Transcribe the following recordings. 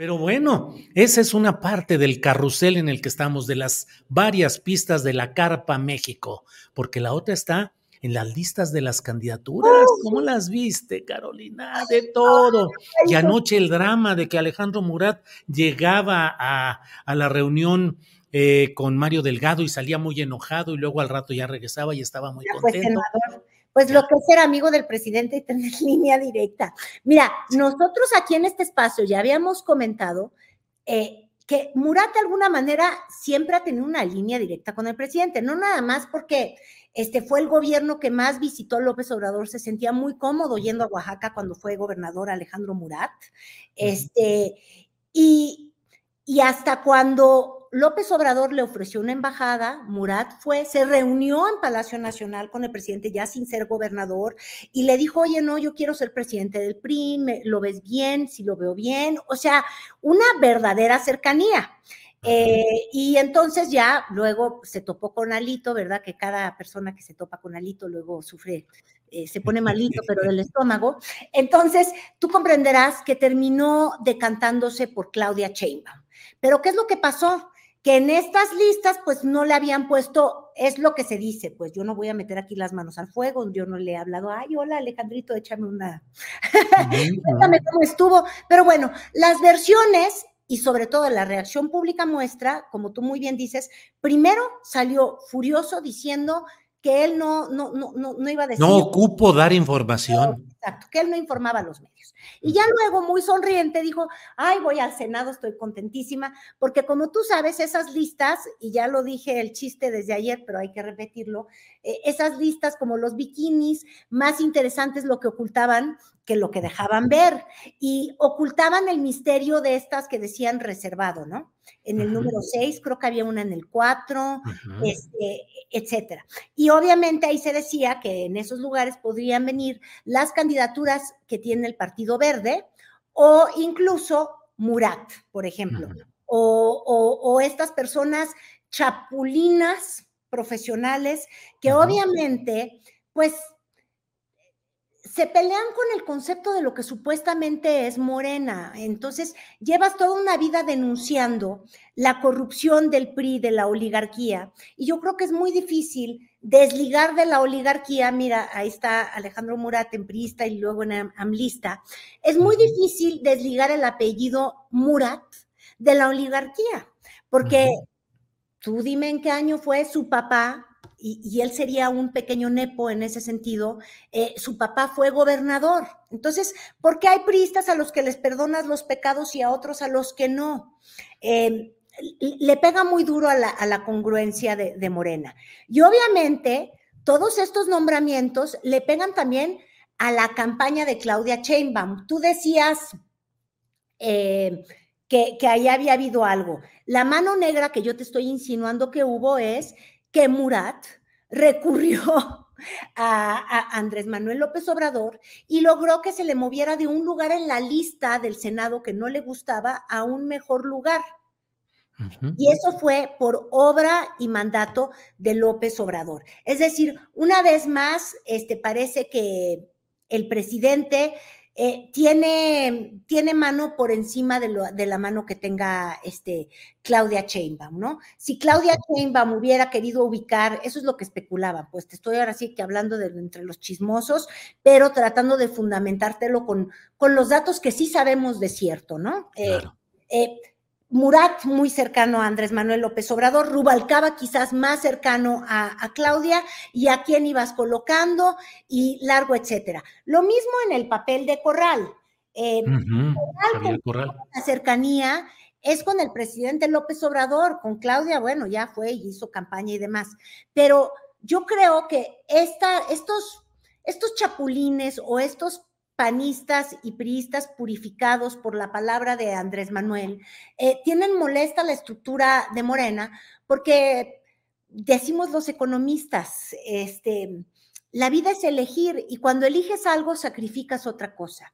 Pero bueno, esa es una parte del carrusel en el que estamos, de las varias pistas de la Carpa México, porque la otra está en las listas de las candidaturas. ¿Cómo las viste, Carolina? De todo. Y anoche el drama de que Alejandro Murat llegaba a, a la reunión eh, con Mario Delgado y salía muy enojado y luego al rato ya regresaba y estaba muy Pues, contento. senador, pues lo que es ser amigo del presidente y tener línea directa. Mira, nosotros aquí en este espacio ya habíamos comentado eh, que Murat de alguna manera siempre ha tenido una línea directa con el presidente, no nada más porque este fue el gobierno que más visitó López Obrador, se sentía muy cómodo yendo a Oaxaca cuando fue gobernador Alejandro Murat, este, y, y hasta cuando López Obrador le ofreció una embajada, Murat fue, se reunió en Palacio Nacional con el presidente ya sin ser gobernador y le dijo, oye, no, yo quiero ser presidente del PRI, ¿lo ves bien? Si lo veo bien. O sea, una verdadera cercanía. Eh, y entonces ya luego se topó con Alito, ¿verdad? Que cada persona que se topa con Alito luego sufre, eh, se pone malito, pero del estómago. Entonces, tú comprenderás que terminó decantándose por Claudia Sheinbaum. Pero ¿qué es lo que pasó? Que en estas listas, pues no le habían puesto, es lo que se dice, pues yo no voy a meter aquí las manos al fuego, yo no le he hablado, ay, hola Alejandrito, échame una, Cuéntame cómo estuvo. Pero bueno, las versiones y sobre todo la reacción pública muestra, como tú muy bien dices, primero salió furioso diciendo que él no, no, no, no, no iba a decir. No ocupo dar información. Exacto, que él no informaba a los medios. Y ya luego, muy sonriente, dijo, ay, voy al Senado, estoy contentísima, porque como tú sabes, esas listas, y ya lo dije el chiste desde ayer, pero hay que repetirlo, eh, esas listas como los bikinis, más interesantes lo que ocultaban que lo que dejaban ver, y ocultaban el misterio de estas que decían reservado, ¿no? En el número 6, creo que había una en el 4, Ujú. este, etcétera. Y obviamente ahí se decía que en esos lugares podrían venir las candidaturas que tiene el Partido Verde o incluso Murat, por ejemplo, o, o- o estas personas chapulinas profesionales que obviamente, pues, se pelean con el concepto de lo que supuestamente es morena. Entonces, llevas toda una vida denunciando la corrupción del PRI, de la oligarquía. Y yo creo que es muy difícil desligar de la oligarquía. Mira, ahí está Alejandro Murat en priista y luego en am- amlista. Es muy difícil desligar el apellido Murat de la oligarquía, porque tú dime en qué año fue su papá, y, él sería un pequeño nepo en ese sentido, eh, su papá fue gobernador. Entonces, ¿por qué hay priistas a los que les perdonas los pecados y a otros a los que no? Eh, le pega muy duro a la, congruencia de, Morena. Y obviamente, todos estos nombramientos le pegan también a la campaña de Claudia Sheinbaum. Tú decías eh, que, que ahí había habido algo. La mano negra que yo te estoy insinuando que hubo es que Murat recurrió a, a Andrés Manuel López Obrador y logró que se le moviera de un lugar en la lista del Senado que no le gustaba a un mejor lugar. Y eso fue por obra y mandato de López Obrador. Es decir, una vez más, este, parece que el presidente eh, tiene, tiene mano por encima de, lo, de, la mano que tenga este, Claudia Sheinbaum, ¿no? Si Claudia Sheinbaum hubiera querido ubicar, eso es lo que especulaban, pues te estoy ahora sí que hablando de entre los chismosos, pero tratando de fundamentártelo con, con los datos que sí sabemos de cierto, ¿no? Eh, claro. Eh, Murat muy cercano a Andrés Manuel López Obrador, Rubalcaba quizás más cercano a, Claudia y a quién ibas colocando y largo, etcétera. Lo mismo en el papel de Corral. Eh, Corral, La cercanía es con el presidente López Obrador, con Claudia, bueno, ya fue y hizo campaña y demás. Pero yo creo que esta, estos, estos chapulines o estos panistas y priistas purificados por la palabra de Andrés Manuel, eh, tienen molesta la estructura de Morena porque decimos los economistas, este, la vida es elegir y cuando eliges algo sacrificas otra cosa.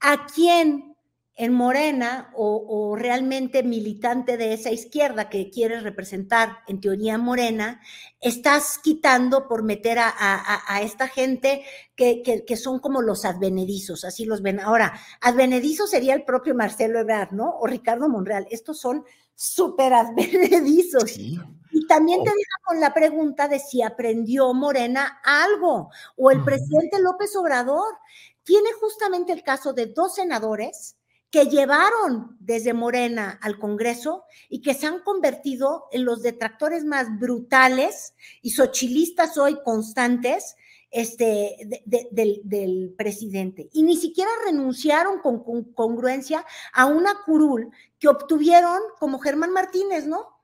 ¿A quién en Morena o, realmente militante de esa izquierda que quieres representar, en teoría Morena, estás quitando por meter a, esta gente que, que, son como los advenedizos, así los ven. Ahora, advenedizo sería el propio Marcelo Ebrard, ¿no? O Ricardo Monreal. Estos son súper advenedizos. Y también te deja con la pregunta de si aprendió Morena algo, o el presidente López Obrador. Tiene justamente el caso de dos senadores que llevaron desde Morena al Congreso y que se han convertido en los detractores más brutales y sochilistas hoy constantes este, del, presidente. Y ni siquiera renunciaron con, congruencia a una curul que obtuvieron como Germán Martínez, ¿no?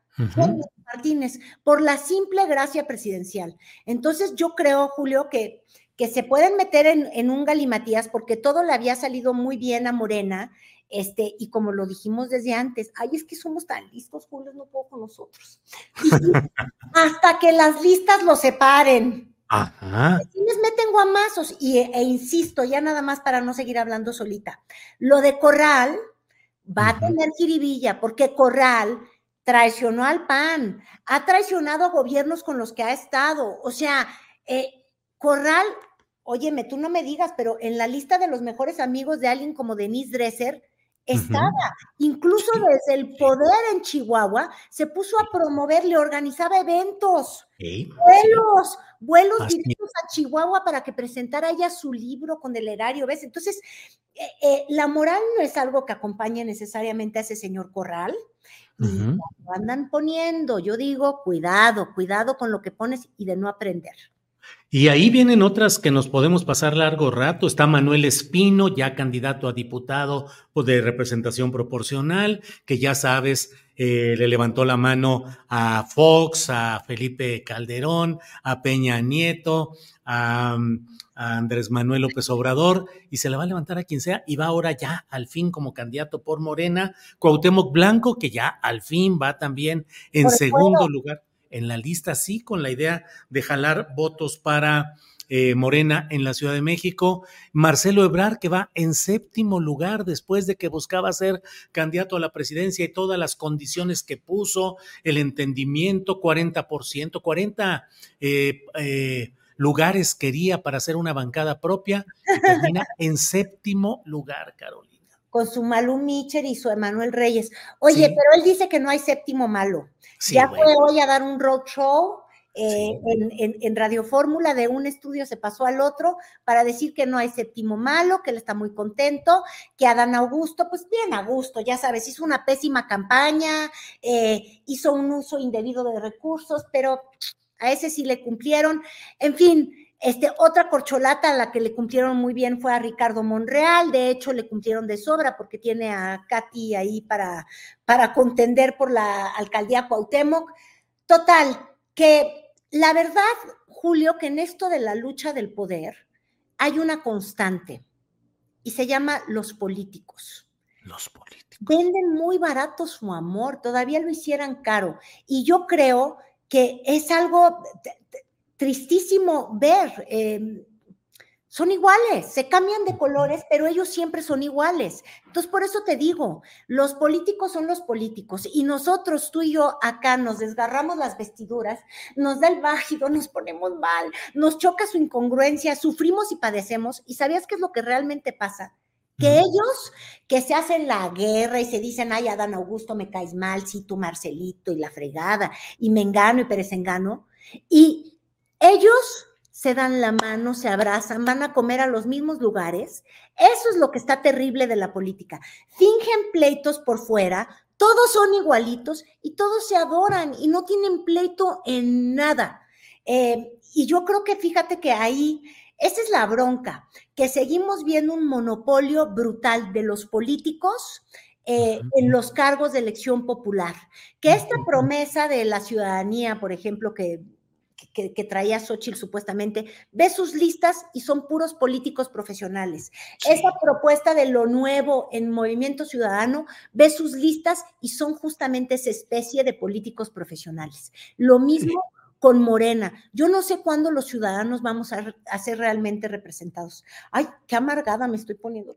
Martínez, por la simple gracia presidencial. Entonces yo creo, Julio, que, que se pueden meter en, en un galimatías porque todo le había salido muy bien a Morena este, y como lo dijimos desde antes, ay, es que somos tan listos, Julio, no puedo con nosotros. hasta que las listas lo separen. Ajá. les meten guamazos, y, e, insisto, ya nada más para no seguir hablando solita. Lo de Corral va a tener jiribilla, porque Corral traicionó al PAN, ha traicionado a gobiernos con los que ha estado. O sea, eh, Corral, óyeme, tú no me digas, pero en la lista de los mejores amigos de alguien como Denise Dresser, estaba, incluso desde el poder en Chihuahua, se puso a promover, le organizaba eventos, vuelos, vuelos directos a Chihuahua para que presentara ella su libro con el erario, ¿ves? Entonces, eh, eh, la moral no es algo que acompañe necesariamente a ese señor Corral. Y lo andan poniendo, yo digo, cuidado, cuidado con lo que pones y de no aprender. Y ahí vienen otras que nos podemos pasar largo rato. Está Manuel Espino, ya candidato a diputado de representación proporcional, que ya sabes, eh, le levantó la mano a Fox, a Felipe Calderón, a Peña Nieto, a, a, Andrés Manuel López Obrador, y se la va a levantar a quien sea, y va ahora ya al fin como candidato por Morena, Cuauhtémoc Blanco, que ya al fin va también en segundo lugar en la lista, sí, con la idea de jalar votos para eh, Morena en la Ciudad de México. Marcelo Ebrar, que va en séptimo lugar después de que buscaba ser candidato a la presidencia y todas las condiciones que puso, el entendimiento, 40%, 40 eh, eh, lugares quería para hacer una bancada propia, y termina en séptimo lugar, Carolina con su Malú Micher y su Emanuel Reyes. Oye, pero él dice que no hay séptimo malo. ya fue hoy a dar un roadshow eh, en, Radio Fórmula, de un estudio se pasó al otro para decir que no hay séptimo malo, que él está muy contento, que Adán Augusto, pues bien Augusto, ya sabes, hizo una pésima campaña, eh, hizo un uso indebido de recursos, pero a ese sí le cumplieron. En fin, este, otra corcholata a la que le cumplieron muy bien fue a Ricardo Monreal, de hecho le cumplieron de sobra porque tiene a Katy ahí para, para contender por la alcaldía Cuauhtémoc. Total, que la verdad, Julio, que en esto de la lucha del poder hay una constante y se llama los políticos. Los políticos. Venden muy barato su amor, todavía lo hicieran caro. Y yo creo que es algo, tristísimo ver. Em, son iguales, se cambian de colores, pero ellos siempre son iguales. Entonces, por eso te digo, los políticos son los políticos y nosotros, tú y yo, acá nos desgarramos las vestiduras, nos da el bájido, nos ponemos mal, nos choca su incongruencia, sufrimos y padecemos. ¿Y sabías qué es lo que realmente pasa? que ellos que se hacen la guerra y se dicen, ay, Adán Augusto, me caes mal, sí, tú Marcelito y la fregada, y me engano y Pérez engano, y ellos se dan la mano, se abrazan, van a comer a los mismos lugares. Eso es lo que está terrible de la política. Fingen pleitos por fuera, todos son igualitos y todos se adoran y no tienen pleito en nada. Eh, y yo creo que fíjate que ahí, esa es la bronca, que seguimos viendo un monopolio brutal de los políticos eh, en los cargos de elección popular. Que esta promesa de la ciudadanía, por ejemplo, que que, traía Xochitl supuestamente, ve sus listas y son puros políticos profesionales. Esa propuesta de lo nuevo en Movimiento Ciudadano, ve sus listas y son justamente esa especie de políticos profesionales. Lo mismo con Morena. Yo no sé cuándo los ciudadanos vamos a, a ser realmente representados. Ay, qué amargada me estoy poniendo.